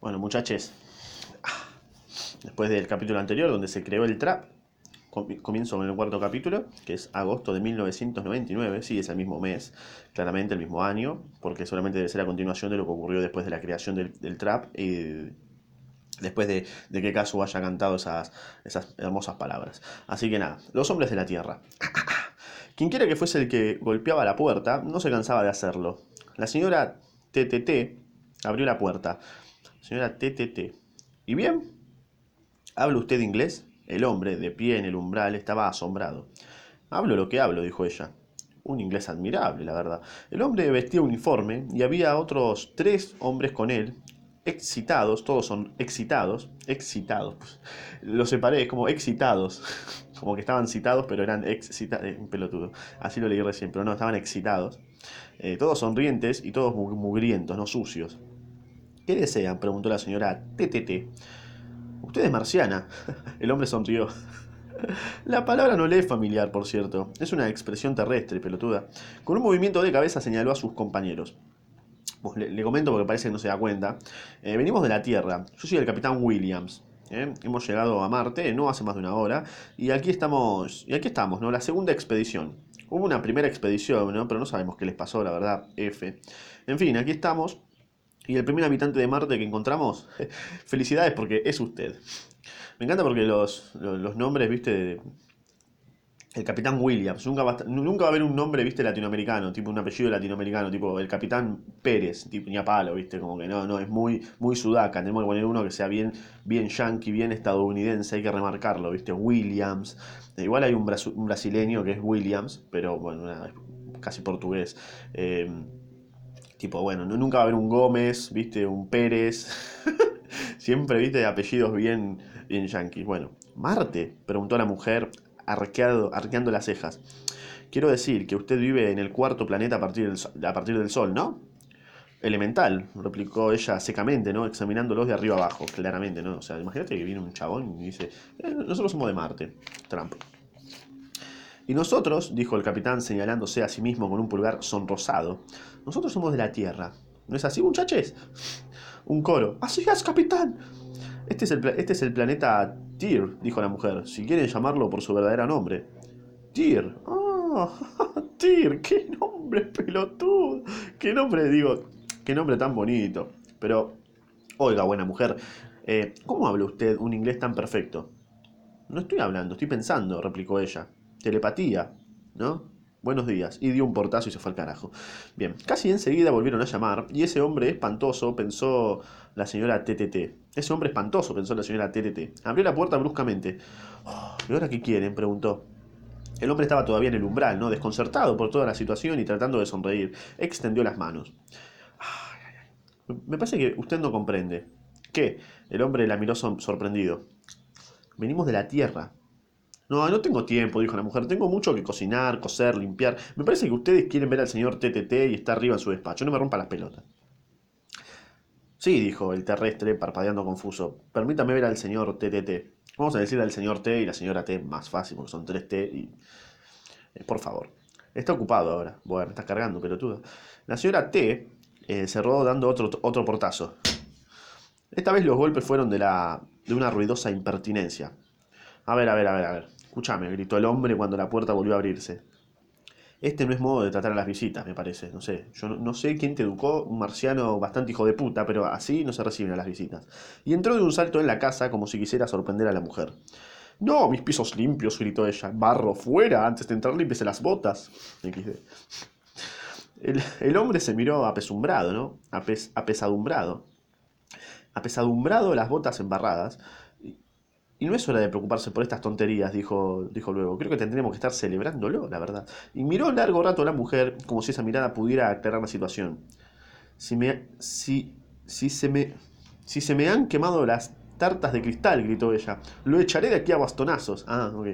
Bueno, muchachos, después del capítulo anterior donde se creó el trap, comienzo con el cuarto capítulo, que es agosto de 1999, sí, es el mismo mes, claramente el mismo año, porque solamente debe ser a continuación de lo que ocurrió después de la creación del, trap y después de, que Casu haya cantado esas, esas hermosas palabras. Así que nada, los hombres de la tierra. Quien quiera que fuese el que golpeaba la puerta, no se cansaba de hacerlo. La señora TTT abrió la puerta. Señora TTT. ¿Y bien? ¿Habla usted inglés? El hombre, de pie en el umbral, estaba asombrado. Hablo lo que hablo, dijo ella. Un inglés admirable, la verdad. El hombre vestía uniforme y había otros tres hombres con él, excitados, todos son excitados, excitados. Pues, lo separé, como excitados. Como que estaban citados, pero eran excitados. Eh, pelotudo. Así lo leí recién, pero no, estaban excitados. Eh, todos sonrientes y todos mugrientos, no sucios. ¿Qué desean? preguntó la señora TTT. Usted es marciana. El hombre sonrió. La palabra no le es familiar, por cierto. Es una expresión terrestre, pelotuda. Con un movimiento de cabeza señaló a sus compañeros. le, comento porque parece que no se da cuenta. Eh, venimos de la Tierra. Yo soy el capitán Williams. ¿eh? Hemos llegado a Marte no hace más de una hora. Y aquí estamos. Y aquí estamos, ¿no? La segunda expedición. Hubo una primera expedición, ¿no? Pero no sabemos qué les pasó, la verdad. F. En fin, aquí estamos. Y el primer habitante de Marte que encontramos, felicidades porque es usted. Me encanta porque los, nombres, viste, el capitán Williams, nunca va, a, nunca va a haber un nombre, viste, latinoamericano, tipo un apellido latinoamericano, tipo el capitán Pérez, tipo ni a palo, viste, como que no, no, es muy, muy sudaca, tenemos que poner uno que sea bien, bien yankee, bien estadounidense, hay que remarcarlo, viste, Williams. Igual hay un, brasileño que es Williams, pero bueno, casi portugués. Eh, Tipo, bueno, nunca va a haber un Gómez, viste, un Pérez. Siempre, viste, apellidos bien, bien yanquis. Bueno, Marte, preguntó la mujer, arqueado, arqueando las cejas. Quiero decir que usted vive en el cuarto planeta a partir del, a partir del Sol, ¿no? Elemental, replicó ella secamente, ¿no? Examinándolos de arriba abajo, claramente, ¿no? O sea, imagínate que viene un chabón y dice, eh, nosotros somos de Marte, Trump. Y nosotros, dijo el capitán señalándose a sí mismo con un pulgar sonrosado, nosotros somos de la Tierra. ¿No es así, muchachos? Un coro. Así es, capitán. Este es el, este es el planeta Tyr, dijo la mujer, si quieren llamarlo por su verdadero nombre. Tyr. Ah, Tyr, qué nombre pelotudo. Qué nombre, digo, qué nombre tan bonito. Pero, oiga, buena mujer, eh, ¿cómo habla usted un inglés tan perfecto? No estoy hablando, estoy pensando, replicó ella telepatía, ¿no? Buenos días. Y dio un portazo y se fue al carajo. Bien, casi enseguida volvieron a llamar y ese hombre espantoso pensó la señora TTT. Ese hombre espantoso pensó la señora TTT. Abrió la puerta bruscamente. Oh, ¿Y ahora qué quieren? preguntó. El hombre estaba todavía en el umbral, ¿no? Desconcertado por toda la situación y tratando de sonreír. Extendió las manos. Me parece que usted no comprende. ¿Qué? El hombre la miró sorprendido. Venimos de la Tierra, no, no tengo tiempo, dijo la mujer. Tengo mucho que cocinar, coser, limpiar. Me parece que ustedes quieren ver al señor TTT y está arriba en su despacho. No me rompa las pelotas. Sí, dijo el terrestre, parpadeando confuso. Permítame ver al señor TTT. Vamos a decirle al señor T y la señora T más fácil, porque son tres T y... Eh, por favor. Está ocupado ahora. Bueno, me está cargando, pelotudo. La señora T eh, cerró dando otro, otro portazo. Esta vez los golpes fueron de, la, de una ruidosa impertinencia. A ver, a ver, a ver, a ver. Escúchame, gritó el hombre cuando la puerta volvió a abrirse. Este no es modo de tratar a las visitas, me parece. No sé. Yo no, sé quién te educó, un marciano bastante hijo de puta, pero así no se reciben a las visitas. Y entró de un salto en la casa como si quisiera sorprender a la mujer. No, mis pisos limpios, gritó ella. Barro fuera, antes de entrar límpiese las botas. El, el, hombre se miró apesumbrado, ¿no? apesadumbrado. Apesadumbrado, las botas embarradas. Y no es hora de preocuparse por estas tonterías, dijo, dijo luego. Creo que tendríamos que estar celebrándolo, la verdad. Y miró largo rato a la mujer, como si esa mirada pudiera aclarar la situación. Si me. Si. Si se me. Si se me han quemado las tartas de cristal, gritó ella. Lo echaré de aquí a bastonazos. Ah, ok.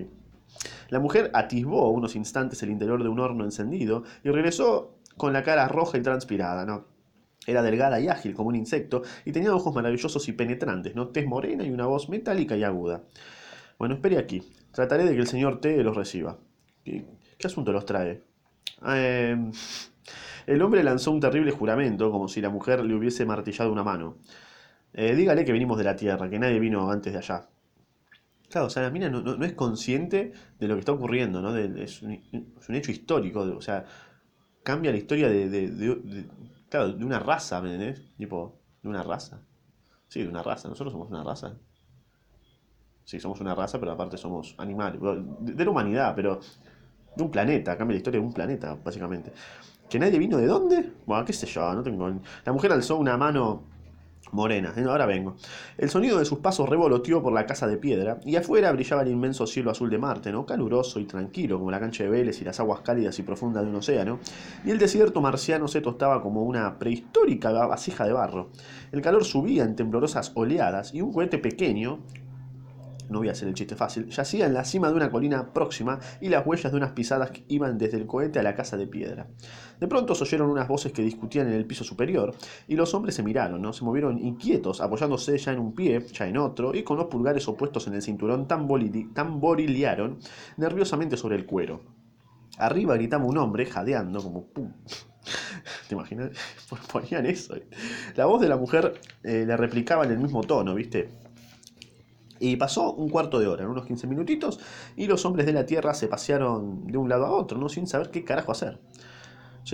La mujer atisbó unos instantes el interior de un horno encendido y regresó con la cara roja y transpirada, ¿no? Era delgada y ágil como un insecto y tenía ojos maravillosos y penetrantes, ¿no? Tez morena y una voz metálica y aguda. Bueno, espere aquí. Trataré de que el señor T los reciba. ¿Qué, asunto los trae? Em, el hombre lanzó un terrible juramento, como si la mujer le hubiese martillado una mano. Eh, dígale que venimos de la Tierra, que nadie vino antes de allá. Claro, o sea, la mina no, no- no es consciente de lo que está ocurriendo, ¿no? Es, un, es un hecho histórico, de- o sea, cambia la historia de- claro, de una raza, ¿me entendés? Tipo, de una raza. Sí, de una raza. Nosotros somos una raza. Sí, somos una raza, pero aparte somos animales. De, de la humanidad, pero de un planeta. Cambia la historia de un planeta, básicamente. ¿Que nadie vino de dónde? Bueno, qué sé yo, no tengo... La mujer alzó una mano morena. "Eh, Ahora vengo. El sonido de sus pasos revoloteó por la casa de piedra, y afuera brillaba el inmenso cielo azul de Marte, ¿no? Caluroso y tranquilo, como la cancha de Vélez y las aguas cálidas y profundas de un océano. Y el desierto marciano se tostaba como una prehistórica vasija de barro. El calor subía en temblorosas oleadas, y un cohete pequeño, no voy a hacer el chiste fácil, yacía en la cima de una colina próxima y las huellas de unas pisadas iban desde el cohete a la casa de piedra. De pronto se oyeron unas voces que discutían en el piso superior y los hombres se miraron, ¿no? Se movieron inquietos, apoyándose ya en un pie, ya en otro, y con los pulgares opuestos en el cinturón tambori- tamborilearon nerviosamente sobre el cuero. Arriba gritaba un hombre, jadeando, como pum. ¿Te imaginas? Ponían eso. La voz de la mujer eh, le replicaba en el mismo tono, ¿viste? Y pasó un cuarto de hora, unos 15 minutitos, y los hombres de la Tierra se pasearon de un lado a otro, ¿no? Sin saber qué carajo hacer.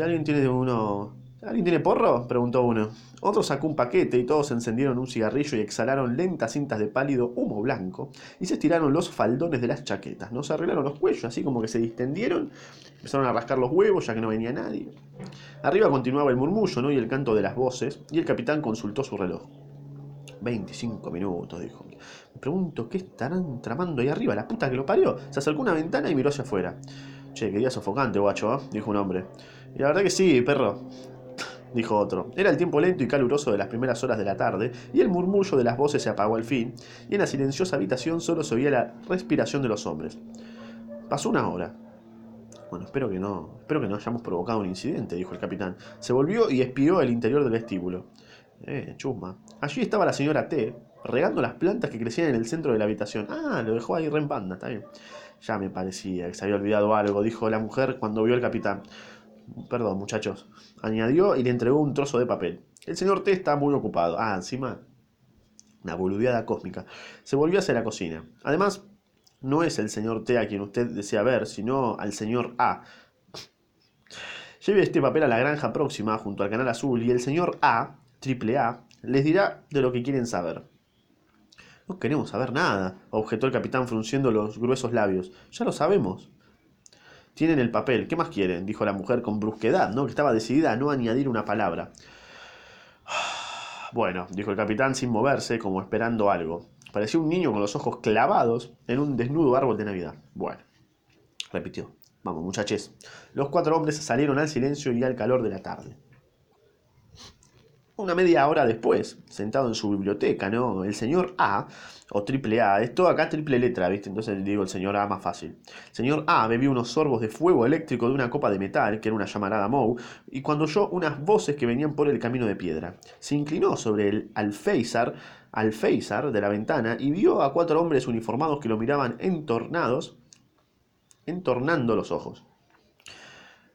Alguien tiene uno. ¿Alguien tiene porro? preguntó uno. Otro sacó un paquete y todos encendieron un cigarrillo y exhalaron lentas cintas de pálido humo blanco y se estiraron los faldones de las chaquetas, ¿no? Se arreglaron los cuellos, así como que se distendieron, empezaron a rascar los huevos ya que no venía nadie. Arriba continuaba el murmullo, ¿no? Y el canto de las voces, y el capitán consultó su reloj. 25 minutos, dijo. Me pregunto, ¿qué estarán tramando ahí arriba? La puta que lo parió. Se acercó a una ventana y miró hacia afuera. Che, qué día sofocante, guacho, ¿eh? dijo un hombre. Y la verdad que sí, perro, dijo otro. Era el tiempo lento y caluroso de las primeras horas de la tarde, y el murmullo de las voces se apagó al fin, y en la silenciosa habitación solo se oía la respiración de los hombres. Pasó una hora. Bueno, espero que no, espero que no hayamos provocado un incidente, dijo el capitán. Se volvió y espió el interior del vestíbulo. Eh, chusma. Allí estaba la señora T, regando las plantas que crecían en el centro de la habitación. Ah, lo dejó ahí re en está bien. Ya me parecía que se había olvidado algo, dijo la mujer cuando vio al capitán. Perdón, muchachos, añadió y le entregó un trozo de papel. El señor T está muy ocupado. Ah, encima, una boludeada cósmica. Se volvió hacia la cocina. Además, no es el señor T a quien usted desea ver, sino al señor A. Lleve este papel a la granja próxima, junto al canal azul, y el señor A, triple A, les dirá de lo que quieren saber. No queremos saber nada, objetó el capitán frunciendo los gruesos labios. Ya lo sabemos. Tienen el papel, ¿qué más quieren? dijo la mujer con brusquedad, ¿no? que estaba decidida a no añadir una palabra. Bueno, dijo el capitán sin moverse, como esperando algo. Parecía un niño con los ojos clavados en un desnudo árbol de Navidad. Bueno, repitió. Vamos, muchachos. Los cuatro hombres salieron al silencio y al calor de la tarde. Una media hora después, sentado en su biblioteca, ¿no? El señor A, o triple A, es todo acá triple letra, ¿viste? Entonces le digo el señor A más fácil. El señor A bebió unos sorbos de fuego eléctrico de una copa de metal, que era una llamarada Moe, y cuando oyó unas voces que venían por el camino de piedra, se inclinó sobre el alféizar, alféizar de la ventana y vio a cuatro hombres uniformados que lo miraban entornados, entornando los ojos.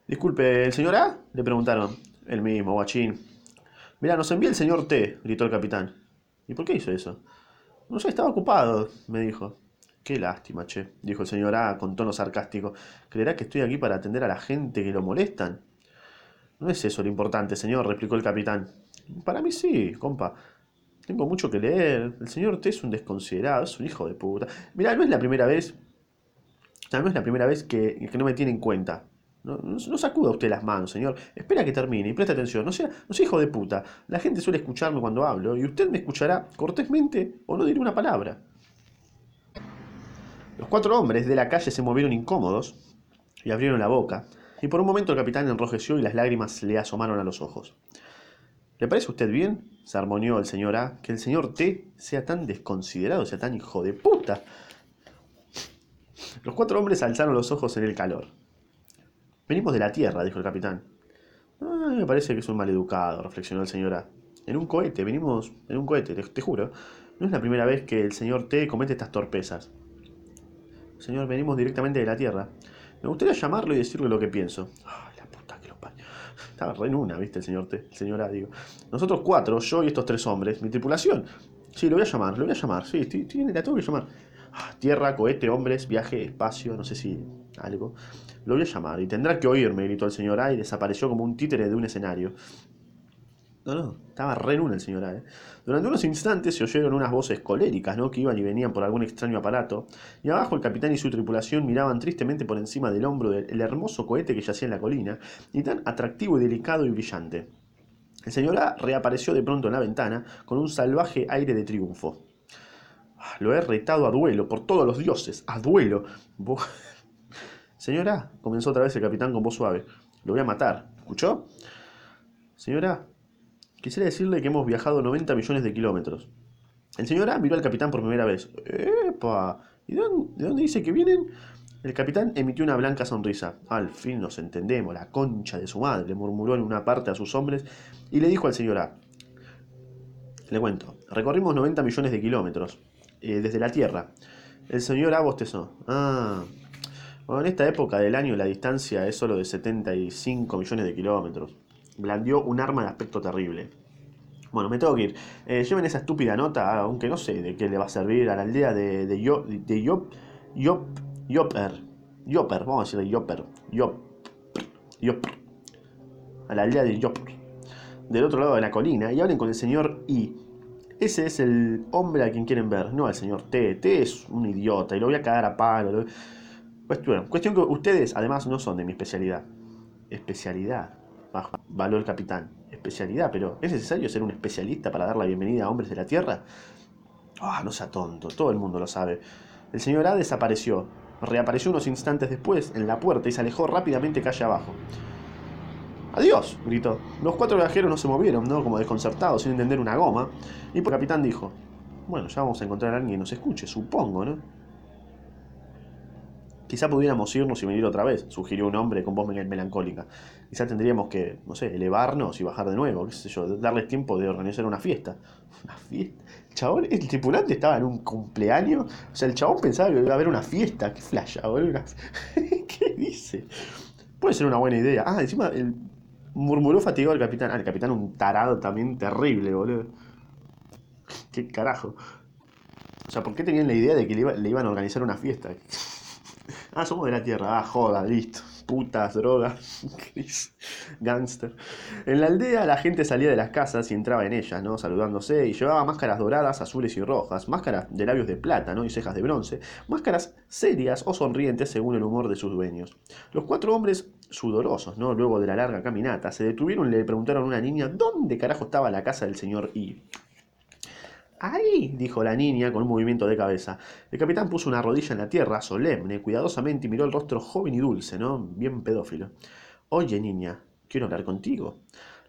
Disculpe, ¿el señor A? le preguntaron. El mismo, guachín. Mirá, nos envía el señor T, gritó el capitán. ¿Y por qué hizo eso? No sé, estaba ocupado, me dijo. Qué lástima, che, dijo el señor A con tono sarcástico. ¿Creerá que estoy aquí para atender a la gente que lo molestan? No es eso lo importante, señor, replicó el capitán. Para mí sí, compa. Tengo mucho que leer. El señor T es un desconsiderado, es un hijo de puta. Mirá, no es la primera vez. No es la primera vez que, que no me tiene en cuenta. No, sacuda usted las manos, señor. Espera que termine y preste atención. No sea, no sea hijo de puta. La gente suele escucharme cuando hablo y usted me escuchará cortésmente o no diré una palabra. Los cuatro hombres de la calle se movieron incómodos y abrieron la boca. Y por un momento el capitán enrojeció y las lágrimas le asomaron a los ojos. ¿Le parece a usted bien? se armonió el señor A, que el señor T sea tan desconsiderado, sea tan hijo de puta. Los cuatro hombres alzaron los ojos en el calor. Venimos de la Tierra, dijo el capitán. Ah, me parece que es un maleducado, reflexionó el señor A. En un cohete, venimos en un cohete, te, juro. No es la primera vez que el señor T comete estas torpezas. Señor, venimos directamente de la Tierra. Me gustaría llamarlo y decirle lo que pienso. Ay, la puta que lo español. Estaba re en una, ¿viste? El señor T, el señor A, digo. Nosotros cuatro, yo y estos tres hombres, mi tripulación. Sí, lo voy a llamar, lo voy a llamar. Sí, tiene, la tengo que llamar. Ah, tierra, cohete, hombres, viaje, espacio, no sé si algo. Lo voy a llamar y tendrá que oírme, gritó el señor A y desapareció como un títere de un escenario. No, no, estaba re en una el señor A. ¿eh? Durante unos instantes se oyeron unas voces coléricas, ¿no? Que iban y venían por algún extraño aparato. Y abajo el capitán y su tripulación miraban tristemente por encima del hombro del hermoso cohete que yacía en la colina, y tan atractivo y delicado y brillante. El señor A reapareció de pronto en la ventana con un salvaje aire de triunfo. Ah, lo he retado a duelo, por todos los dioses, a duelo. Señora, comenzó otra vez el capitán con voz suave, lo voy a matar. ¿Escuchó? Señora, Quisiera decirle que hemos viajado 90 millones de kilómetros. El señor A miró al capitán por primera vez. ¡Epa! ¿Y de dónde, dice que vienen? El capitán emitió una blanca sonrisa. Al fin nos entendemos, la concha de su madre, murmuró en una parte a sus hombres y le dijo al señor A. Le cuento, recorrimos 90 millones de kilómetros, eh, desde la Tierra. El señor A bostezó. Ah, bueno, en esta época del año la distancia es solo de 75 millones de kilómetros blandió un arma de aspecto terrible. Bueno, me tengo que ir. Eh, lleven esa estúpida nota, aunque no sé de qué le va a servir a la aldea de, de, Yo, de Yop, Yop, Yopper. Yopper, vamos a decirle Yopper. Yop, Yopper. A la aldea de Yopper. Del otro lado de la colina. Y hablen con el señor I. Ese es el hombre a quien quieren ver, no al señor T. T es un idiota y lo voy a cagar a palo. Cuestión, cuestión que ustedes además no son de mi especialidad. Especialidad valor capitán. Especialidad, pero ¿es necesario ser un especialista para dar la bienvenida a hombres de la Tierra? Ah, no sea tonto, todo el mundo lo sabe. El señor A desapareció. Reapareció unos instantes después en la puerta y se alejó rápidamente calle abajo. ¡Adiós! gritó. Los cuatro viajeros no se movieron, ¿no? Como desconcertados, sin entender una goma. Y el capitán dijo: Bueno, ya vamos a encontrar a alguien que nos escuche, supongo, ¿no? Quizá pudiéramos irnos y venir otra vez, sugirió un hombre con voz melancólica. Quizá tendríamos que, no sé, elevarnos y bajar de nuevo, qué sé yo, darles tiempo de organizar una fiesta. ¿Una fiesta? El chabón, el tripulante estaba en un cumpleaños. O sea, el chabón pensaba que iba a haber una fiesta. ¿Qué flasha, boludo? ¿Qué dice? Puede ser una buena idea. Ah, encima el murmuró fatigado el capitán. Ah, el capitán un tarado también terrible, boludo. ¿Qué carajo? O sea, ¿por qué tenían la idea de que le iban a organizar una fiesta? Ah, somos de la Tierra. Ah, joda, listo. Putas, drogas, gangster. En la aldea la gente salía de las casas y entraba en ellas, ¿no? Saludándose y llevaba máscaras doradas, azules y rojas, máscaras de labios de plata, ¿no? Y cejas de bronce, máscaras serias o sonrientes según el humor de sus dueños. Los cuatro hombres sudorosos, ¿no? Luego de la larga caminata, se detuvieron y le preguntaron a una niña dónde carajo estaba la casa del señor I. Ahí, dijo la niña con un movimiento de cabeza. El capitán puso una rodilla en la tierra, solemne, cuidadosamente, y miró el rostro joven y dulce, ¿no? Bien pedófilo. Oye, niña, quiero hablar contigo.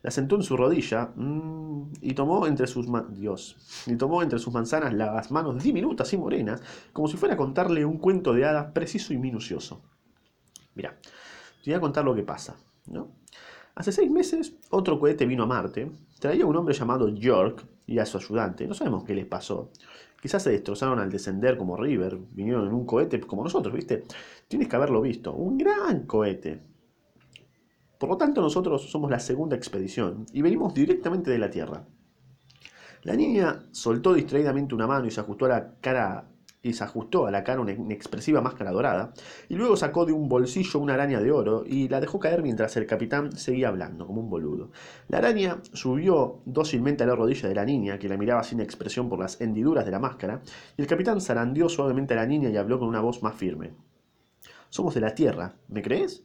La sentó en su rodilla mm, y tomó entre sus Dios, y tomó entre sus manzanas las manos diminutas y morenas, como si fuera a contarle un cuento de hadas preciso y minucioso. Mira, te voy a contar lo que pasa, ¿no? Hace seis meses, otro cohete vino a Marte. Traía un hombre llamado York y a su ayudante. No sabemos qué les pasó. Quizás se destrozaron al descender como River. Vinieron en un cohete como nosotros, ¿viste? Tienes que haberlo visto. Un gran cohete. Por lo tanto, nosotros somos la segunda expedición y venimos directamente de la Tierra. La niña soltó distraídamente una mano y se ajustó a la cara y se ajustó a la cara una inexpresiva máscara dorada, y luego sacó de un bolsillo una araña de oro y la dejó caer mientras el capitán seguía hablando, como un boludo. La araña subió dócilmente a la rodilla de la niña, que la miraba sin expresión por las hendiduras de la máscara, y el capitán zarandeó suavemente a la niña y habló con una voz más firme. Somos de la Tierra, ¿me crees?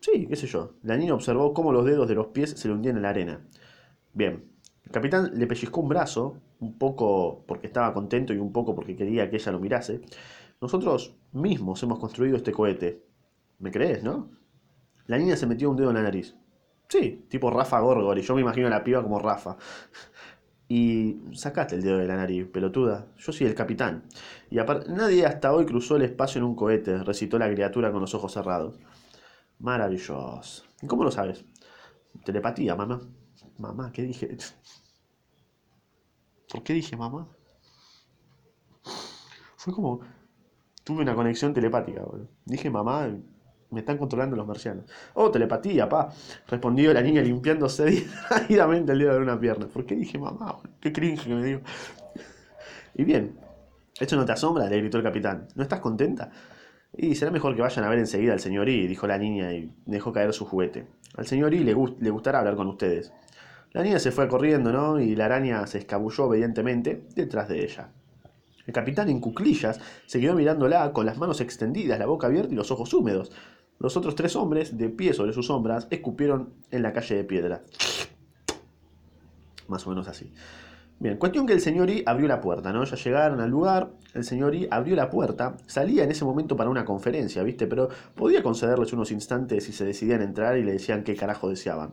Sí, qué sé yo. La niña observó cómo los dedos de los pies se le hundían en la arena. Bien. El capitán le pellizcó un brazo un poco porque estaba contento y un poco porque quería que ella lo mirase, nosotros mismos hemos construido este cohete. ¿Me crees, no? La niña se metió un dedo en la nariz. Sí, tipo Rafa Gorgor, y yo me imagino a la piba como Rafa. Y sacaste el dedo de la nariz, pelotuda. Yo soy el capitán. Y aparte, nadie hasta hoy cruzó el espacio en un cohete, recitó la criatura con los ojos cerrados. Maravilloso. ¿Y cómo lo sabes? Telepatía, mamá. Mamá, ¿qué dije? ¿Por qué dije mamá? Fue como. Tuve una conexión telepática, boludo. Dije mamá. Me están controlando los marcianos. Oh, telepatía, pa. Respondió la niña limpiándose distraídamente el dedo de una pierna. ¿Por qué dije mamá? Qué cringe que me dio. Y bien, ¿esto no te asombra? Le gritó el capitán. ¿No estás contenta? Y será mejor que vayan a ver enseguida al señor I, dijo la niña y dejó caer su juguete. Al señor I le gustará hablar con ustedes. La niña se fue corriendo, ¿no? Y la araña se escabulló obedientemente detrás de ella. El capitán en cuclillas se quedó mirándola con las manos extendidas, la boca abierta y los ojos húmedos. Los otros tres hombres, de pie sobre sus sombras, escupieron en la calle de piedra. Más o menos así. Bien, cuestión que el señor I abrió la puerta, ¿no? Ya llegaron al lugar, el señor I abrió la puerta, salía en ese momento para una conferencia, ¿viste? Pero podía concederles unos instantes si se decidían entrar y le decían qué carajo deseaban.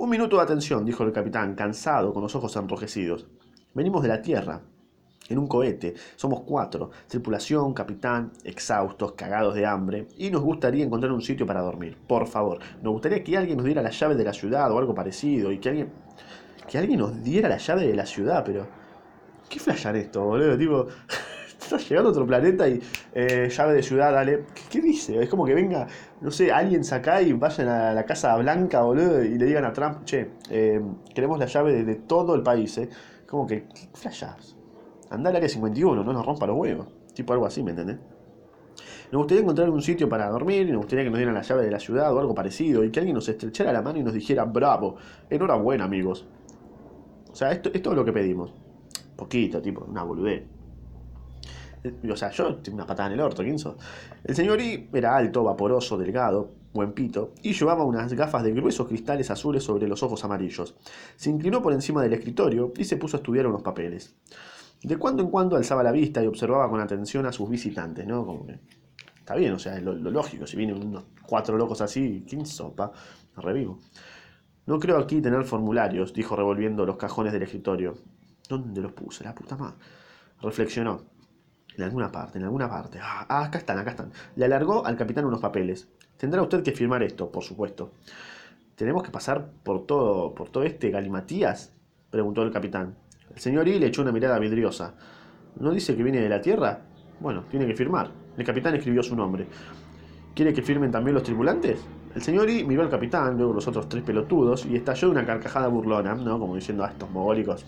Un minuto de atención, dijo el capitán, cansado, con los ojos enrojecidos. Venimos de la Tierra, en un cohete. Somos cuatro, tripulación, capitán, exhaustos, cagados de hambre, y nos gustaría encontrar un sitio para dormir. Por favor, nos gustaría que alguien nos diera la llave de la ciudad o algo parecido, y que alguien, que alguien nos diera la llave de la ciudad, pero... ¿Qué flashan esto, boludo? Tipo, estás llegando a otro planeta y eh, llave de ciudad, dale. ¿Qué, dice? Es como que venga, no sé, alguien saca y vayan a la Casa Blanca, boludo, y le digan a Trump, che, eh, queremos la llave de, todo el país, ¿eh? Como que, ¿qué flashás? Anda al área 51, no nos rompa los huevos. Tipo algo así, ¿me entendés? Nos gustaría encontrar un sitio para dormir y nos gustaría que nos dieran la llave de la ciudad o algo parecido y que alguien nos estrechara la mano y nos dijera, bravo, enhorabuena amigos. O sea, esto, esto es lo que pedimos. Poquito, tipo, una boludez. O sea, yo tengo una patada en el orto, ¿quién sos? El señor I era alto, vaporoso, delgado, buen pito, y llevaba unas gafas de gruesos cristales azules sobre los ojos amarillos. Se inclinó por encima del escritorio y se puso a estudiar unos papeles. De cuando en cuando alzaba la vista y observaba con atención a sus visitantes, ¿no? Como que, está bien, o sea, es lo, lógico. Si vienen unos cuatro locos así, ¿quién sopa? Revivo. No creo aquí tener formularios, dijo revolviendo los cajones del escritorio. ¿Dónde los puse? La puta madre. Reflexionó. En alguna parte, en alguna parte. Ah, ah, acá están, acá están. Le alargó al capitán unos papeles. Tendrá usted que firmar esto, por supuesto. ¿Tenemos que pasar por todo, por todo este galimatías? preguntó el capitán. El señor I le echó una mirada vidriosa. ¿No dice que viene de la Tierra? Bueno, tiene que firmar. El capitán escribió su nombre. ¿Quiere que firmen también los tripulantes? El señor I miró al capitán, luego los otros tres pelotudos, y estalló una carcajada burlona, ¿no? Como diciendo a estos mogólicos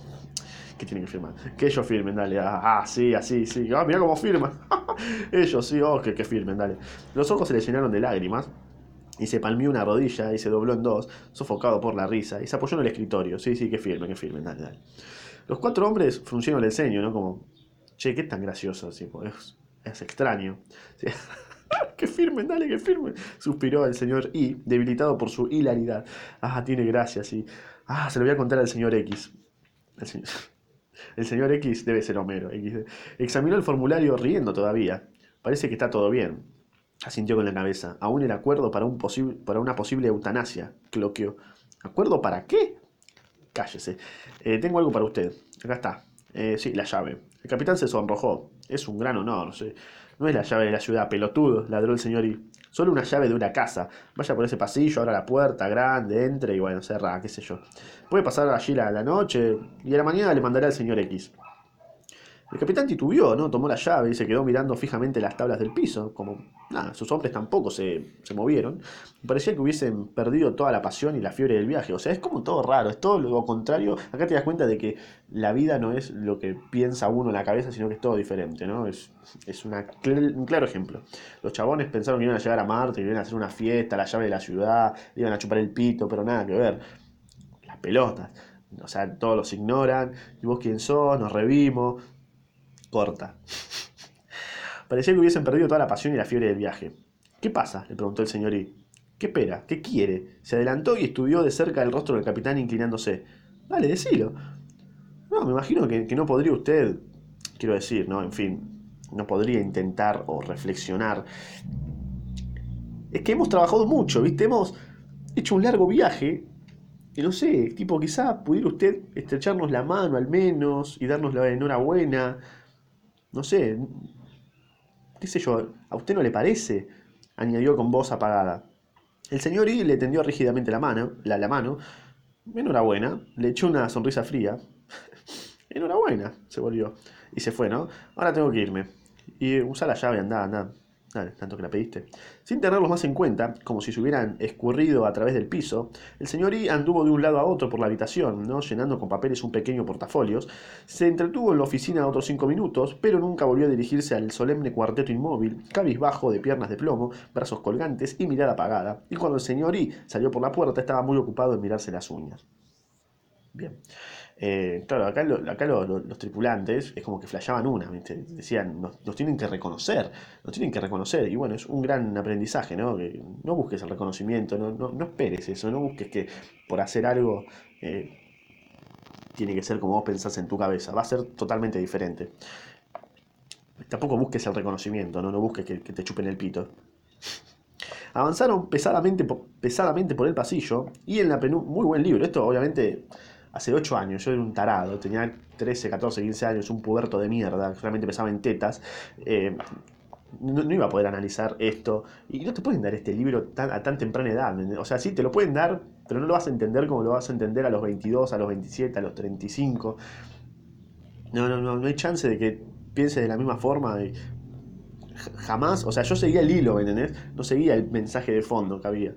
que tienen que firmar. Que ellos firmen, dale. Ah, ah sí, así, sí. Ah, mira cómo firman. ellos, sí, oh, que, que firmen, dale. Los ojos se le llenaron de lágrimas y se palmió una rodilla y se dobló en dos, sofocado por la risa, y se apoyó en el escritorio. Sí, sí, que firmen, que firmen, dale, dale. Los cuatro hombres fruncieron el ceño, ¿no? Como, che, qué tan gracioso, así, es, es extraño. que firmen, dale, que firmen. Suspiró el señor I, debilitado por su hilaridad. Ah, tiene gracia, sí. Ah, se lo voy a contar al señor X. El señor, X debe ser Homero. X. Examinó el formulario riendo todavía. Parece que está todo bien. Asintió con la cabeza. Aún el acuerdo para, un para una posible eutanasia, cloqueó. ¿Acuerdo para qué? Cállese. Eh, tengo algo para usted. Acá está. Eh, sí, la llave. El capitán se sonrojó. Es un gran honor. No es la llave de la ciudad, pelotudo, ladró el señor y. Solo una llave de una casa. Vaya por ese pasillo, abra la puerta grande, entre y bueno, cerra, qué sé yo. Puede pasar allí la, noche y a la mañana le mandará al señor X. El capitán titubeó, ¿no? Tomó la llave y se quedó mirando fijamente las tablas del piso, como nada, sus hombres tampoco se, se, movieron. Parecía que hubiesen perdido toda la pasión y la fiebre del viaje. O sea, es como todo raro, es todo lo contrario. Acá te das cuenta de que la vida no es lo que piensa uno en la cabeza, sino que es todo diferente, ¿no? Es, es un claro ejemplo. Los chabones pensaron que iban a llegar a Marte, que iban a hacer una fiesta, la llave de la ciudad, iban a chupar el pito, pero nada que ver. Las pelotas. O sea, todos los ignoran. ¿Y vos quién sos? Nos revimos corta. Parecía que hubiesen perdido toda la pasión y la fiebre del viaje. ¿Qué pasa? le preguntó el señor. ¿Qué espera? ¿Qué quiere? Se adelantó y estudió de cerca el rostro del capitán inclinándose. Dale, decilo. No, me imagino que, que no podría usted, quiero decir, ¿no? En fin, no podría intentar o reflexionar. Es que hemos trabajado mucho, ¿viste? Hemos hecho un largo viaje. Y no sé, tipo, quizá pudiera usted estrecharnos la mano al menos y darnos la enhorabuena no sé, qué sé yo, ¿a usted no le parece? añadió con voz apagada. El señor I le tendió rígidamente la mano, la, la mano. Enhorabuena, le echó una sonrisa fría. Enhorabuena, se volvió. Y se fue, ¿no? Ahora tengo que irme. Y usa la llave, anda, anda. Tanto que la pediste. Sin tenerlos más en cuenta, como si se hubieran escurrido a través del piso, el señor I anduvo de un lado a otro por la habitación, ¿no? llenando con papeles un pequeño portafolios. Se entretuvo en la oficina otros cinco minutos, pero nunca volvió a dirigirse al solemne cuarteto inmóvil, cabizbajo, de piernas de plomo, brazos colgantes y mirada apagada. Y cuando el señor salió por la puerta, estaba muy ocupado en mirarse las uñas. Bien. Eh, claro, acá, los tripulantes es como que flashaban una, decían, nos, tienen que reconocer, nos tienen que reconocer. Y bueno, es un gran aprendizaje, ¿no? No busques el reconocimiento, no, no, esperes eso, no busques que por hacer algo eh, tiene que ser como vos pensás en tu cabeza, va a ser totalmente diferente. Tampoco busques el reconocimiento, no, no busques que, te chupen el pito. Avanzaron pesadamente, pesadamente por el pasillo y en la penúltima, muy buen libro, esto obviamente hace 8 años, yo era un tarado, tenía 13, 14, 15 años, un puberto de mierda, solamente pensaba en tetas. Eh, no, iba a poder analizar esto. Y no te pueden dar este libro a tan temprana edad. O sea, sí, te lo pueden dar, pero no lo vas a entender como lo vas a entender a los 22, a los 27, a los 35. No, no, no, no hay chance de que pienses de la misma forma. jamás, o sea, yo seguía el hilo, ¿entendés? No seguía el mensaje de fondo que había.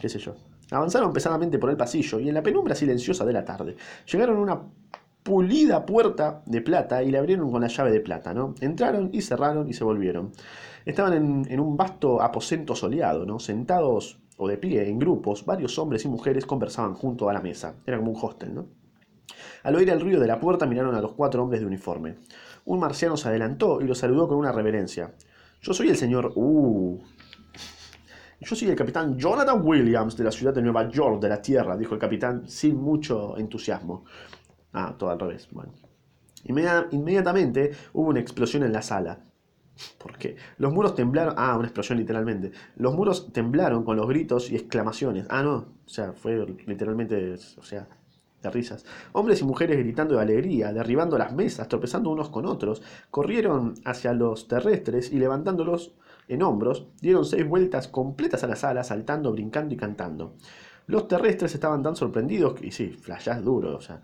¿Qué sé yo? Avanzaron pesadamente por el pasillo y en la penumbra silenciosa de la tarde llegaron a una pulida puerta de plata y la abrieron con la llave de plata, ¿no? Entraron y cerraron y se volvieron. Estaban en, un vasto aposento soleado, ¿no? Sentados o de pie en grupos, varios hombres y mujeres conversaban junto a la mesa. Era como un hostel, ¿no? Al oír el ruido de la puerta miraron a los cuatro hombres de uniforme. Un marciano se adelantó y los saludó con una reverencia. Yo soy el señor... Uh, yo soy el capitán Jonathan Williams de la ciudad de Nueva York, de la Tierra, dijo el capitán sin mucho entusiasmo. Ah, todo al revés. Bueno. inmediatamente hubo una explosión en la sala. ¿Por qué? Los muros temblaron. Ah, una explosión literalmente. Los muros temblaron con los gritos y exclamaciones. Ah, no. O sea, fue literalmente. O sea, de risas. Hombres y mujeres gritando de alegría, derribando las mesas, tropezando unos con otros, corrieron hacia los terrestres y levantándolos en hombros, dieron seis vueltas completas a la sala, saltando, brincando y cantando. Los terrestres estaban tan sorprendidos, que, y sí, flashás duro, o sea,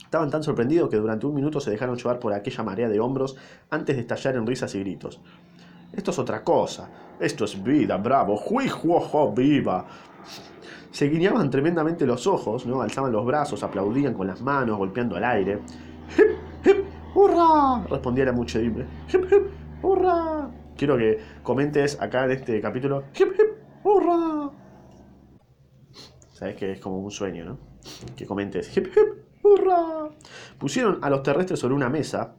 estaban tan sorprendidos que durante un minuto se dejaron llevar por aquella marea de hombros antes de estallar en risas y gritos. Esto es otra cosa. Esto es vida, bravo. ¡Juijuojo, viva! Se guiñaban tremendamente los ojos, ¿no? Alzaban los brazos, aplaudían con las manos, golpeando al aire. ¡Hip, hip! ¡Hurra! respondía la muchedumbre. ¡Hip, hip! ¡Hurra! Quiero que comentes acá en este capítulo. ¡Hip, hip! ¡Hurra! Sabes que es como un sueño, ¿no? Que comentes. ¡Hip, hip! ¡Hurra! Pusieron a los terrestres sobre una mesa.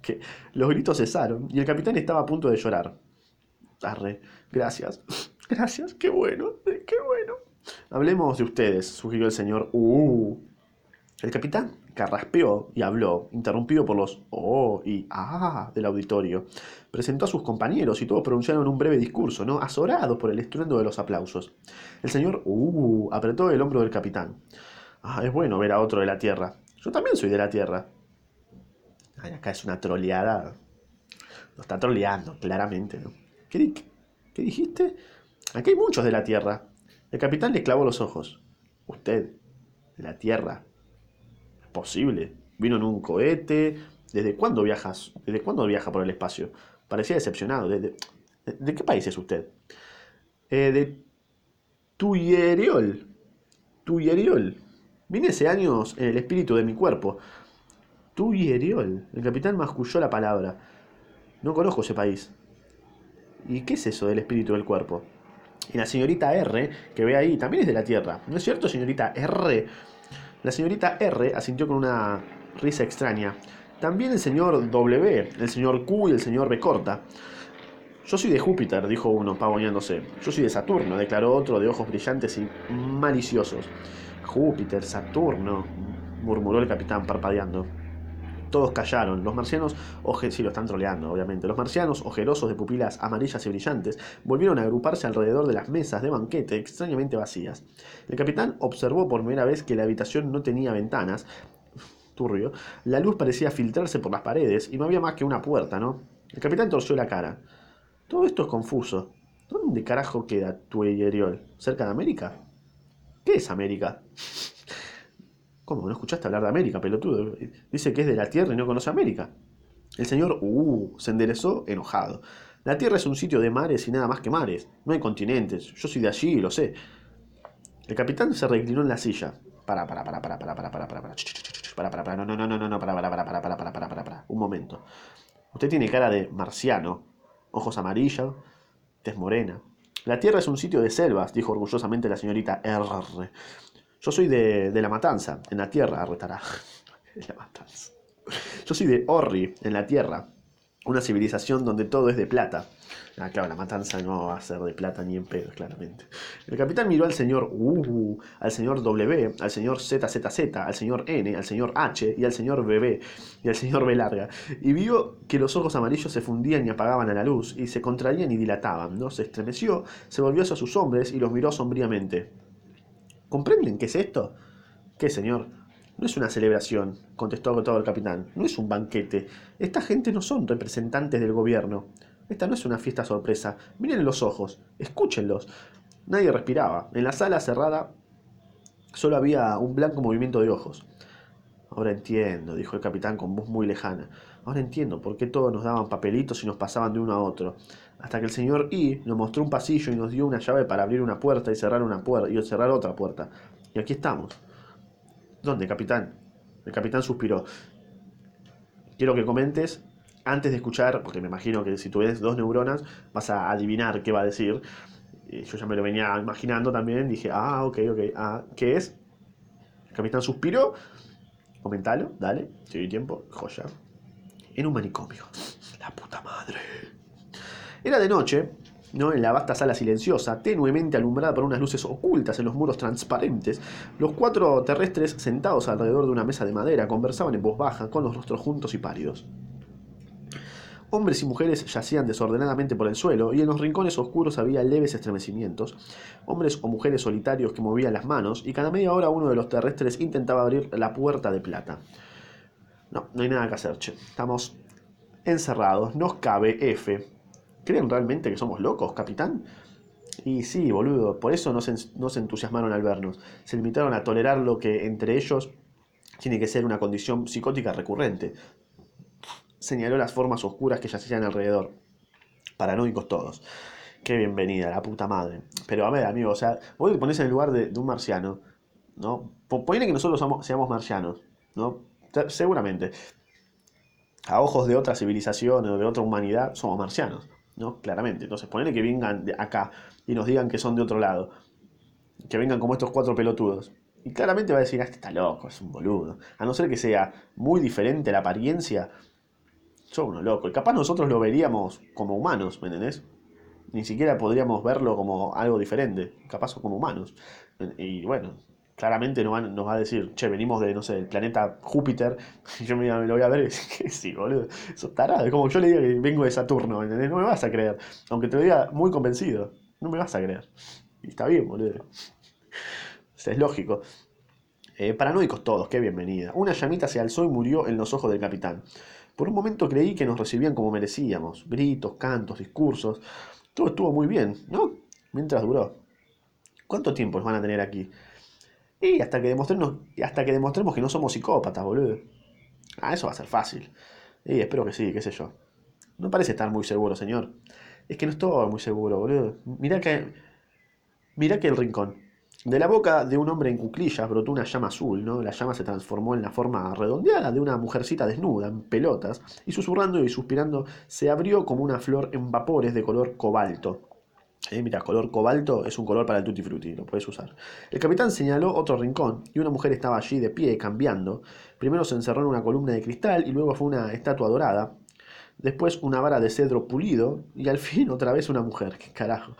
Que los gritos cesaron y el capitán estaba a punto de llorar. Arre, gracias. Gracias, qué bueno, qué bueno. Hablemos de ustedes, sugirió el señor. Uh. El capitán carraspeó y habló, interrumpido por los oh y ah del auditorio. Presentó a sus compañeros y todos pronunciaron un breve discurso, ¿no? Azorados por el estruendo de los aplausos. El señor uh apretó el hombro del capitán. Ah, es bueno ver a otro de la tierra. Yo también soy de la tierra. Acá es una troleada. Lo está troleando, claramente, ¿no? ¿Qué, ¿Qué dijiste? Aquí hay muchos de la tierra. El capitán le clavó los ojos. Usted, de la tierra, posible. Vino en un cohete. ¿Desde cuándo viajas? ¿Desde cuándo viaja por el espacio? Parecía decepcionado. ¿De, qué país es usted? Eh, de Tuyeriol. Tuyeriol. Vine hace años en el espíritu de mi cuerpo. Tuyeriol. El capitán masculló la palabra. No conozco ese país. ¿Y qué es eso del espíritu del cuerpo? Y la señorita R, que ve ahí, también es de la Tierra. ¿No es cierto, señorita R? La señorita R asintió con una risa extraña. También el señor W, el señor Q y el señor B corta. Yo soy de Júpiter, dijo uno, pavoneándose. Yo soy de Saturno, declaró otro de ojos brillantes y maliciosos. Júpiter, Saturno, murmuró el capitán parpadeando. Todos callaron. Los marcianos, oje, sí lo están troleando, obviamente. Los marcianos, ojerosos de pupilas amarillas y brillantes, volvieron a agruparse alrededor de las mesas de banquete extrañamente vacías. El capitán observó por primera vez que la habitación no tenía ventanas. Turbio. La luz parecía filtrarse por las paredes y no había más que una puerta, ¿no? El capitán torció la cara. Todo esto es confuso. ¿Dónde carajo queda Tueyeriol? ¿Cerca de América? ¿Qué es América? ¿Cómo? ¿No escuchaste hablar de América, pelotudo? Dice que es de la Tierra y no conoce América. El señor, uh, se enderezó enojado. La Tierra es un sitio de mares y nada más que mares. No hay continentes. Yo soy de allí, lo sé. El capitán se reclinó en la silla. Para, para, para, para, para, para, para, para, para, para, para, para, no, no, no, no, no, para, para, para, para, para, para, para, para, para, un momento. Usted tiene cara de marciano, ojos amarillos, tez morena. La Tierra es un sitio de selvas, dijo orgullosamente la señorita R. Yo soy de, de la matanza, en la Tierra, retará. la matanza. Yo soy de Orri, en la Tierra, una civilización donde todo es de plata. Ah, claro, la matanza no va a ser de plata ni en pedo, claramente. El capitán miró al señor U, al señor W, al señor ZZZ, al señor N, al señor H y al señor BB y al señor B larga. Y vio que los ojos amarillos se fundían y apagaban a la luz y se contraían y dilataban. ¿no? Se estremeció, se volvió hacia sus hombres y los miró sombríamente. ¿Comprenden qué es esto? ¿Qué, señor? No es una celebración, contestó agotado el capitán. No es un banquete. Esta gente no son representantes del gobierno. Esta no es una fiesta sorpresa. Miren los ojos, escúchenlos. Nadie respiraba. En la sala cerrada solo había un blanco movimiento de ojos. Ahora entiendo, dijo el capitán con voz muy lejana. Ahora entiendo por qué todos nos daban papelitos y nos pasaban de uno a otro. Hasta que el señor I nos mostró un pasillo y nos dio una llave para abrir una puerta y cerrar una puerta y cerrar otra puerta. Y aquí estamos. ¿Dónde, capitán? El capitán suspiró. Quiero que comentes antes de escuchar, porque me imagino que si tú ves dos neuronas vas a adivinar qué va a decir. yo ya me lo venía imaginando también. Dije, ah, ok, ok. Ah, ¿Qué es? El capitán suspiró. Comentalo, dale. Si hay tiempo, joya. En un manicomio. La puta madre. Era de noche ¿no? En la vasta sala silenciosa, tenuemente alumbrada por unas luces ocultas en los muros transparentes, los cuatro terrestres sentados alrededor de una mesa de madera conversaban en voz baja, con los rostros juntos y pálidos. Hombres y mujeres yacían desordenadamente por el suelo y en los rincones oscuros había leves estremecimientos. Hombres o mujeres solitarios que movían las manos y cada media hora uno de los terrestres intentaba abrir la puerta de plata. No, no hay nada que hacer, che. Estamos encerrados, nos cabe F. ¿Creen realmente que somos locos, capitán? Y sí, boludo, por eso no se, entusiasmaron al vernos. Se limitaron a tolerar lo que entre ellos tiene que ser una condición psicótica recurrente. Señaló las formas oscuras que yacían alrededor. Paranoicos todos. Qué bienvenida, la puta madre. Pero a ver, amigo, o sea, vos te pones en el lugar de, un marciano, ¿no? Ponele que nosotros seamos marcianos, ¿no? Seguramente. A ojos de otra civilización o de otra humanidad, somos marcianos. ¿no? Claramente. Entonces, ponele que vengan de acá y nos digan que son de otro lado. Que vengan como estos cuatro pelotudos. Y claramente va a decir, ah, este está loco, es un boludo. A no ser que sea muy diferente la apariencia, son uno loco. Y capaz nosotros lo veríamos como humanos, ¿me entendés? Ni siquiera podríamos verlo como algo diferente. Capaz como humanos. Y bueno, claramente nos, va a decir, che, venimos de, no sé, del planeta Júpiter, y yo me, lo voy a ver y decir, sí, boludo, eso tarado, es como yo le diga que vengo de Saturno, ¿entendés? No me vas a creer, aunque te lo diga muy convencido, no me vas a creer. Y está bien, boludo. O es lógico. Eh, paranoicos todos, qué bienvenida. Una llamita se alzó y murió en los ojos del capitán. Por un momento creí que nos recibían como merecíamos. Gritos, cantos, discursos. Todo estuvo muy bien, ¿no? Mientras duró. ¿Cuánto tiempo nos van a tener aquí? Y hasta que demostremos, hasta que demostremos que no somos psicópatas, boludo. Ah, eso va a ser fácil. Y espero que sí, qué sé yo. No parece estar muy seguro, señor. Es que no estoy muy seguro, boludo. Mirá que. Mirá que el rincón. De la boca de un hombre en cuclillas brotó una llama azul, ¿no? La llama se transformó en la forma redondeada de una mujercita desnuda, en pelotas, y susurrando y suspirando se abrió como una flor en vapores de color cobalto. Eh, mira, color cobalto es un color para el tutti frutti, lo puedes usar. El capitán señaló otro rincón y una mujer estaba allí de pie, cambiando. Primero se encerró en una columna de cristal y luego fue una estatua dorada. Después una vara de cedro pulido y al fin otra vez una mujer. ¿Qué carajo?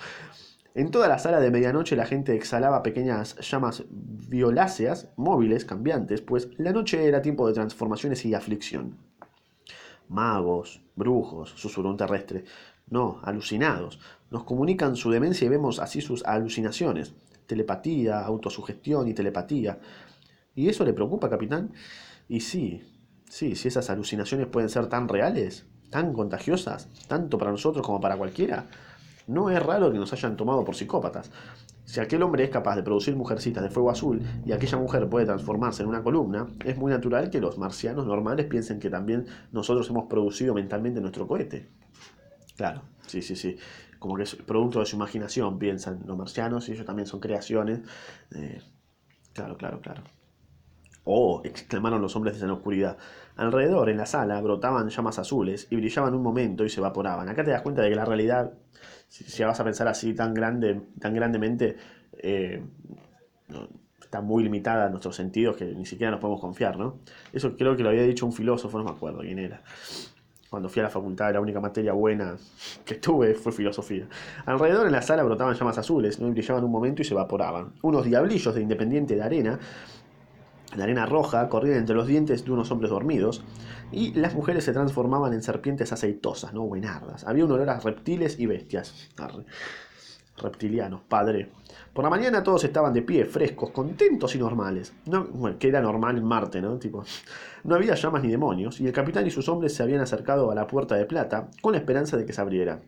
En toda la sala de medianoche la gente exhalaba pequeñas llamas violáceas, móviles, cambiantes, pues la noche era tiempo de transformaciones y aflicción. Magos, brujos, susurró un terrestre. No, alucinados. Nos comunican su demencia y vemos así sus alucinaciones. Telepatía, autosugestión y telepatía. ¿Y eso le preocupa, capitán? Y sí, sí, si esas alucinaciones pueden ser tan reales, tan contagiosas, tanto para nosotros como para cualquiera, no es raro que nos hayan tomado por psicópatas. Si aquel hombre es capaz de producir mujercitas de fuego azul y aquella mujer puede transformarse en una columna, es muy natural que los marcianos normales piensen que también nosotros hemos producido mentalmente nuestro cohete. Claro, sí, sí, sí. Como que es producto de su imaginación, piensan los marcianos, y ellos también son creaciones. Claro, claro, claro. Oh, exclamaron los hombres de la oscuridad. Alrededor, en la sala, brotaban llamas azules y brillaban un momento y se evaporaban. Acá te das cuenta de que la realidad, si, vas a pensar así tan, grande, tan grandemente, eh, está muy limitada a nuestros sentidos que ni siquiera nos podemos confiar, ¿no? Eso creo que lo había dicho un filósofo, no me acuerdo quién era. Cuando fui a la facultad, la única materia buena que tuve fue filosofía. Alrededor en la sala brotaban llamas azules, ¿no? brillaban un momento y se evaporaban. Unos diablillos de Independiente de arena la arena roja corría entre los dientes de unos hombres dormidos, y las mujeres se transformaban en serpientes aceitosas, ¿no? Buenardas. Había un olor a reptiles y bestias. Reptilianos, padre. Por la mañana todos estaban de pie, frescos, contentos y normales. No, que era normal en Marte, ¿no? Tipo, no había llamas ni demonios, y el capitán y sus hombres se habían acercado a la puerta de plata con la esperanza de que se abriera.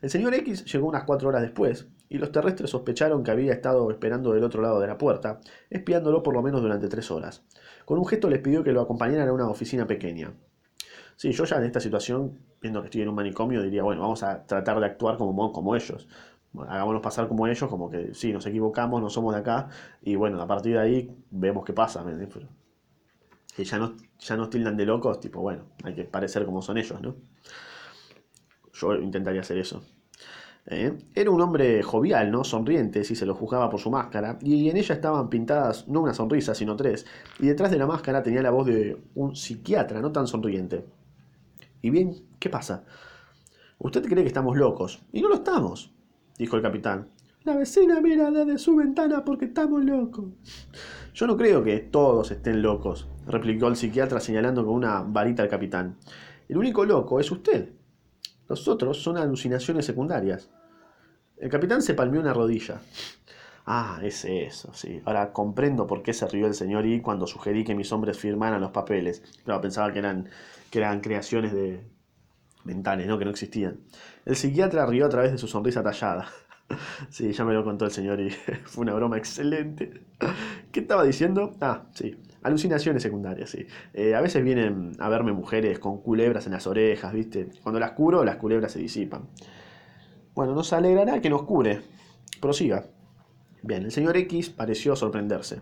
El señor X llegó unas cuatro horas después, y los terrestres sospecharon que había estado esperando del otro lado de la puerta, espiándolo por lo menos durante tres horas. Con un gesto les pidió que lo acompañaran a una oficina pequeña. Sí, yo ya en esta situación, viendo que estoy en un manicomio, diría, bueno, vamos a tratar de actuar como, como ellos. Hagámonos pasar como ellos, como que sí, nos equivocamos, no somos de acá, y bueno, a partir de ahí vemos qué pasa. que ya no, ya nos tildan de locos, tipo, bueno, hay que parecer como son ellos, ¿no? Yo intentaría hacer eso. ¿eh? Era un hombre jovial, ¿no? Sonriente, si se lo juzgaba por su máscara, y en ella estaban pintadas no una sonrisa, sino tres, y detrás de la máscara tenía la voz de un psiquiatra, no tan sonriente. ¿Y bien, qué pasa? Usted cree que estamos locos, y no lo estamos, dijo el capitán. La vecina mira desde su ventana porque estamos locos. Yo no creo que todos estén locos, replicó el psiquiatra señalando con una varita al capitán. El único loco es usted. Los otros son alucinaciones secundarias. El capitán se palmeó una rodilla. Ah, es eso, sí. Ahora comprendo por qué se rió el señor Y cuando sugerí que mis hombres firmaran los papeles. Claro, pensaba que eran, que eran creaciones de mentales, ¿no? Que no existían. El psiquiatra rió a través de su sonrisa tallada. Sí, ya me lo contó el señor y fue una broma excelente. ¿Qué estaba diciendo? Ah, sí. Alucinaciones secundarias, sí. Eh, a veces vienen a verme mujeres con culebras en las orejas, ¿viste? Cuando las curo, las culebras se disipan. Bueno, nos alegrará que nos cure. Prosiga. Bien, el señor X pareció sorprenderse.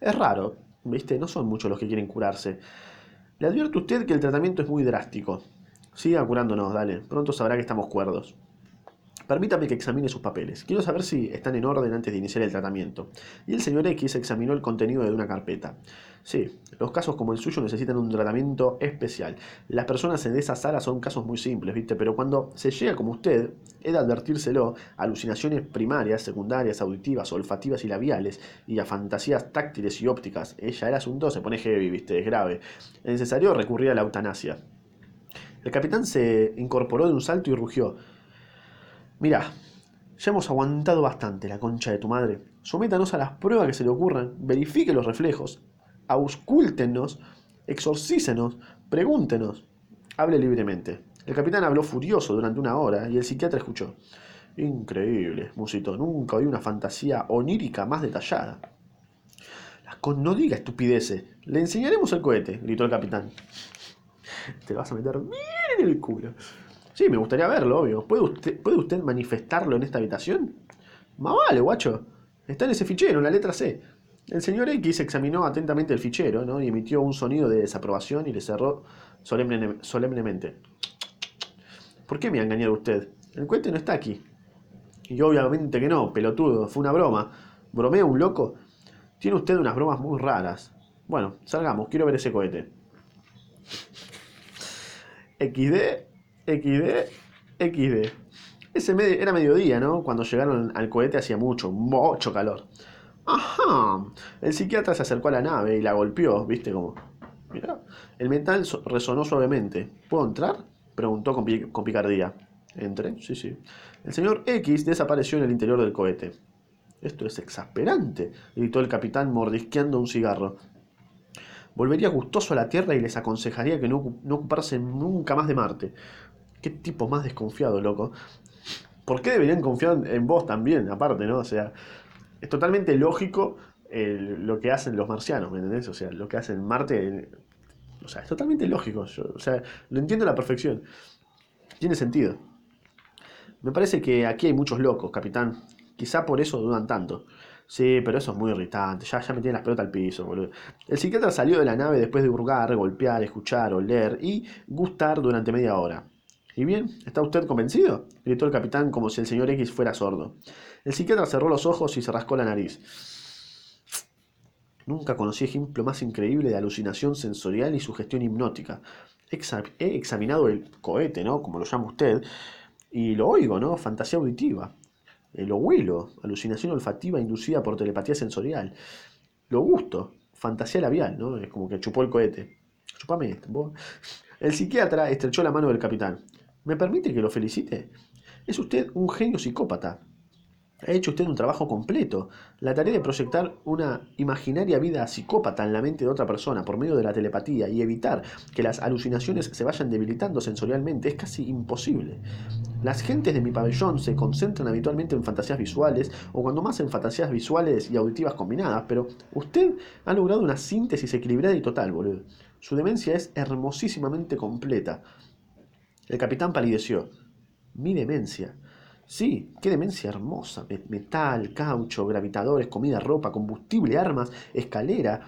Es raro, ¿viste? No son muchos los que quieren curarse. Le advierto a usted que el tratamiento es muy drástico. Siga curándonos, dale. Pronto sabrá que estamos cuerdos. Permítame que examine sus papeles. Quiero saber si están en orden antes de iniciar el tratamiento. Y el señor X examinó el contenido de una carpeta. Sí, los casos como el suyo necesitan un tratamiento especial. Las personas en esa sala son casos muy simples, ¿viste? Pero cuando se llega como usted, he de advertírselo alucinaciones primarias, secundarias, auditivas, olfativas y labiales, y a fantasías táctiles y ópticas. Ella el asunto se pone heavy, ¿viste? Es grave. Es necesario recurrir a la eutanasia. El capitán se incorporó de un salto y rugió. Mirá, ya hemos aguantado bastante la concha de tu madre. Sométanos a las pruebas que se le ocurran, verifique los reflejos, auscúltenos, exorcícenos, pregúntenos. Hable libremente. El capitán habló furioso durante una hora y el psiquiatra escuchó. Increíble, musito. Nunca oí una fantasía onírica más detallada. no diga estupideces. Le enseñaremos el cohete, gritó el capitán. Te vas a meter bien en el culo. Sí, me gustaría verlo, obvio. ¿Puede usted, ¿Puede usted manifestarlo en esta habitación? Más vale, guacho. Está en ese fichero, en la letra C. El señor X examinó atentamente el fichero ¿no? y emitió un sonido de desaprobación y le cerró solemnemente. ¿Por qué me ha engañado usted? El cohete no está aquí. Y obviamente que no, pelotudo, fue una broma. ¿Bromea un loco? Tiene usted unas bromas muy raras. Bueno, salgamos, quiero ver ese cohete. XD XD, XD. Ese era mediodía, ¿no? Cuando llegaron al cohete hacía mucho, mucho calor. Ajá. El psiquiatra se acercó a la nave y la golpeó, ¿viste? Como. Mira. El metal resonó suavemente. ¿Puedo entrar? Preguntó con, con picardía. ¿Entré? Sí, sí. El señor X desapareció en el interior del cohete. Esto es exasperante, gritó el capitán mordisqueando un cigarro. Volvería gustoso a la Tierra y les aconsejaría que no, no ocuparse nunca más de Marte. Qué tipo más desconfiado, loco. ¿Por qué deberían confiar en vos también, aparte, no? O sea, es totalmente lógico lo que hacen los marcianos, ¿me entendés? O sea, lo que hacen Marte. o sea, es totalmente lógico. o sea, lo entiendo a la perfección. Tiene sentido. Me parece que aquí hay muchos locos, capitán. Quizá por eso dudan tanto. Sí, pero eso es muy irritante. Ya, ya me tienen las pelotas al piso, boludo. El psiquiatra salió de la nave después de hurgar, golpear, escuchar, oler y gustar durante media hora. ¿Y bien? ¿Está usted convencido? gritó el capitán como si el señor X fuera sordo. El psiquiatra cerró los ojos y se rascó la nariz. Nunca conocí ejemplo más increíble de alucinación sensorial y sugestión hipnótica. he examinado el cohete, ¿no? Como lo llama usted, y lo oigo, ¿no? Fantasía auditiva. Eh, lo huelo, alucinación olfativa inducida por telepatía sensorial. Lo gusto, fantasía labial, ¿no? Es como que chupó el cohete. Chupame esto. El psiquiatra estrechó la mano del capitán. ¿Me permite que lo felicite? Es usted un genio psicópata. Ha hecho usted un trabajo completo. La tarea de proyectar una imaginaria vida psicópata en la mente de otra persona por medio de la telepatía y evitar que las alucinaciones se vayan debilitando sensorialmente es casi imposible. Las gentes de mi pabellón se concentran habitualmente en fantasías visuales o cuando más en fantasías visuales y auditivas combinadas, pero usted ha logrado una síntesis equilibrada y total, boludo. Su demencia es hermosísimamente completa. El capitán palideció. Mi demencia. Sí, qué demencia hermosa. Metal, caucho, gravitadores, comida, ropa, combustible, armas, escalera,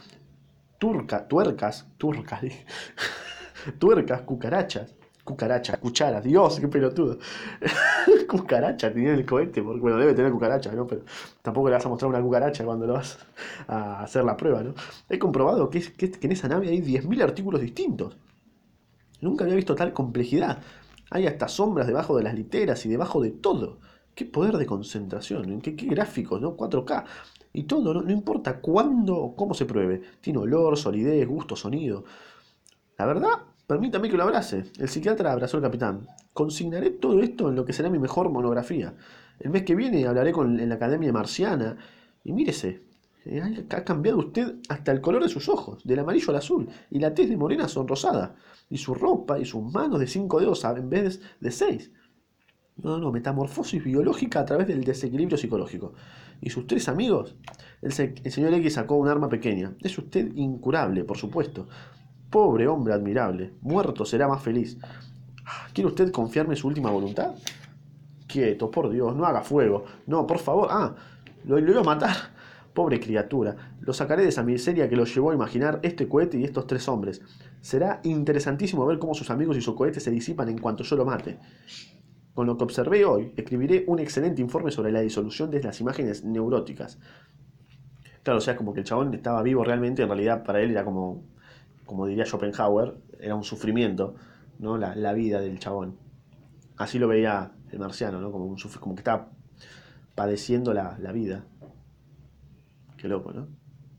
turca, tuercas, turcas, tuercas, cucarachas. Cucarachas, cucharas, Dios, qué pelotudo. cucaracha tenía el cohete, porque bueno, debe tener cucaracha, ¿no? Pero tampoco le vas a mostrar una cucaracha cuando lo vas a hacer la prueba, ¿no? He comprobado que, que en esa nave hay 10.000 artículos distintos. Nunca había visto tal complejidad. Hay hasta sombras debajo de las literas y debajo de todo. Qué poder de concentración, qué, qué gráficos, ¿no? 4K. Y todo, ¿no? no importa cuándo o cómo se pruebe. Tiene olor, solidez, gusto, sonido. La verdad, permítame que lo abrace. El psiquiatra abrazó al capitán. Consignaré todo esto en lo que será mi mejor monografía. El mes que viene hablaré con, la Academia Marciana. Y mírese, eh, ha cambiado usted hasta el color de sus ojos, del amarillo al azul, y la tez de morena sonrosada y su ropa y sus manos de cinco dedos en vez de seis. No, no, metamorfosis biológica a través del desequilibrio psicológico. ¿Y sus tres amigos? El, señor X sacó un arma pequeña. Es usted incurable, por supuesto. Pobre hombre admirable. Muerto será más feliz. ¿Quiere usted confiarme su última voluntad? Quieto, por Dios, no haga fuego. No, por favor. Ah, lo, lo iba a matar. Pobre criatura, lo sacaré de esa miseria que lo llevó a imaginar este cohete y estos tres hombres. Será interesantísimo ver cómo sus amigos y su cohete se disipan en cuanto yo lo mate. Con lo que observé hoy, escribiré un excelente informe sobre la disolución de las imágenes neuróticas. Claro, o sea, como que el chabón estaba vivo realmente, en realidad para él era como, como diría Schopenhauer, era un sufrimiento, ¿no? La, vida del chabón. Así lo veía el marciano, ¿no? Como, un, como que estaba padeciendo la, la vida. Qué loco, ¿no?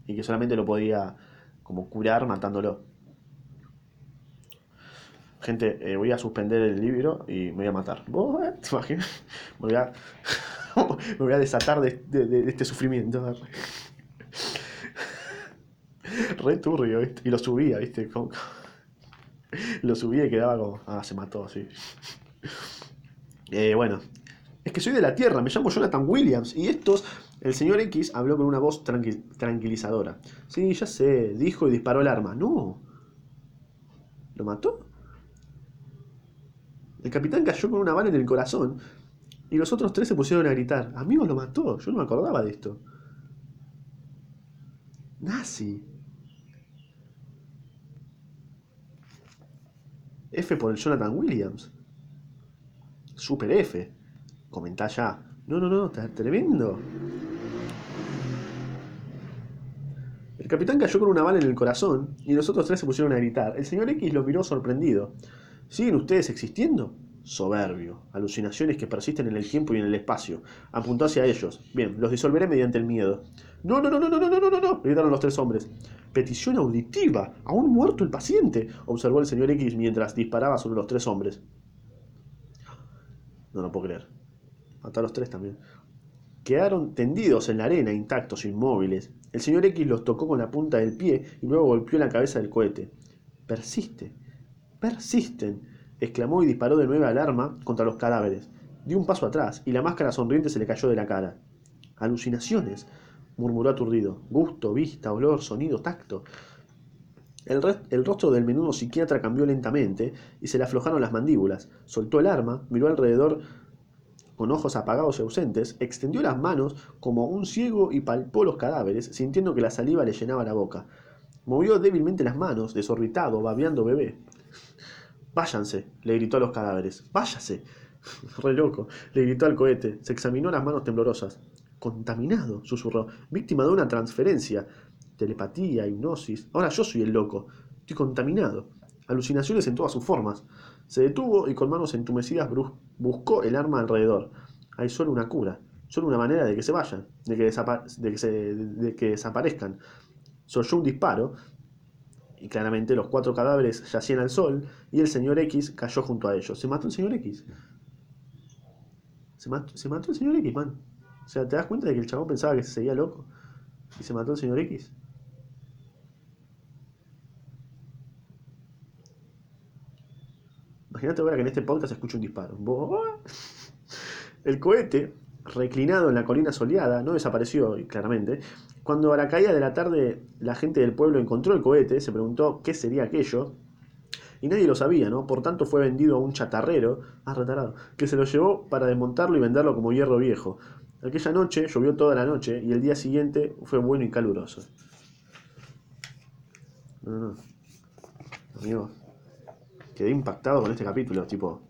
Y que solamente lo podía como curar matándolo. Gente, eh, voy a suspender el libro y me voy a matar. ¿Vos, eh? ¿Te imaginas? Me voy a, me voy a desatar de, este sufrimiento. Re turbio, ¿viste? Y lo subía, ¿viste? Lo subía y quedaba como... Ah, se mató, sí. Eh, bueno. Es que soy de la Tierra, me llamo Jonathan Williams y estos el señor X habló con una voz tranquilizadora. Sí, ya sé, dijo y disparó el arma. No. ¿Lo mató? El capitán cayó con una bala en el corazón y los otros tres se pusieron a gritar. Amigo, lo mató. Yo no me acordaba de esto. Nazi. F por el Jonathan Williams. Super F. Comentá ya. No, no, no, está tremendo. El capitán cayó con una bala en el corazón y los otros tres se pusieron a gritar. El señor X lo miró sorprendido. ¿Siguen ustedes existiendo? Soberbio. Alucinaciones que persisten en el tiempo y en el espacio. Apuntó hacia ellos. Bien, los disolveré mediante el miedo. No, no, no, no, no, no, no, no, no, gritaron los tres hombres. Petición auditiva. Aún muerto el paciente, observó el señor X mientras disparaba sobre los tres hombres. No lo puedo creer. Mató a los tres también. Quedaron tendidos en la arena, intactos, inmóviles. El señor X los tocó con la punta del pie y luego golpeó la cabeza del cohete. Persiste, persisten, exclamó y disparó de nuevo al arma contra los cadáveres. Dio un paso atrás y la máscara sonriente se le cayó de la cara. Alucinaciones, murmuró aturdido. Gusto, vista, olor, sonido, tacto. El, el, rostro del menudo psiquiatra cambió lentamente y se le aflojaron las mandíbulas. Soltó el arma, miró alrededor con ojos apagados y ausentes, extendió las manos como un ciego y palpó los cadáveres, sintiendo que la saliva le llenaba la boca. Movió débilmente las manos, desorbitado, babeando bebé. Váyanse, le gritó a los cadáveres. Váyase. Re loco, le gritó al cohete. Se examinó las manos temblorosas. Contaminado, susurró. Víctima de una transferencia. Telepatía, hipnosis. Ahora yo soy el loco. Estoy contaminado. Alucinaciones en todas sus formas. Se detuvo y con manos entumecidas buscó el arma alrededor. Hay solo una cura, solo una manera de que se vayan, de que, se de que desaparezcan. Soyó un disparo y claramente los cuatro cadáveres yacían al sol y el señor X cayó junto a ellos. ¿Se mató el señor X? Se mató, se mató el señor X, man. O sea, ¿te das cuenta de que el chabón pensaba que se seguía loco? ¿Y se mató el señor X? Imagínate ahora que en este podcast escucha un disparo. El cohete, reclinado en la colina soleada, no desapareció claramente. Cuando a la caída de la tarde la gente del pueblo encontró el cohete, se preguntó qué sería aquello. Y nadie lo sabía, ¿no? Por tanto fue vendido a un chatarrero, ah, retarado, que se lo llevó para desmontarlo y venderlo como hierro viejo. Aquella noche llovió toda la noche y el día siguiente fue bueno y caluroso. No, no. Amigo, quedé impactado con este capítulo, tipo,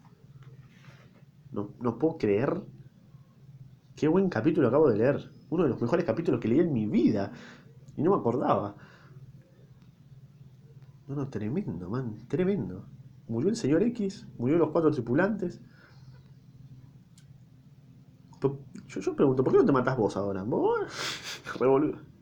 no, no puedo creer qué buen capítulo acabo de leer. Uno de los mejores capítulos que leí en mi vida. Y no me acordaba. No, no, tremendo, man, tremendo. Murió el señor X, murió los cuatro tripulantes. Yo, yo pregunto, ¿por qué no te matas vos ahora? ¿Vos?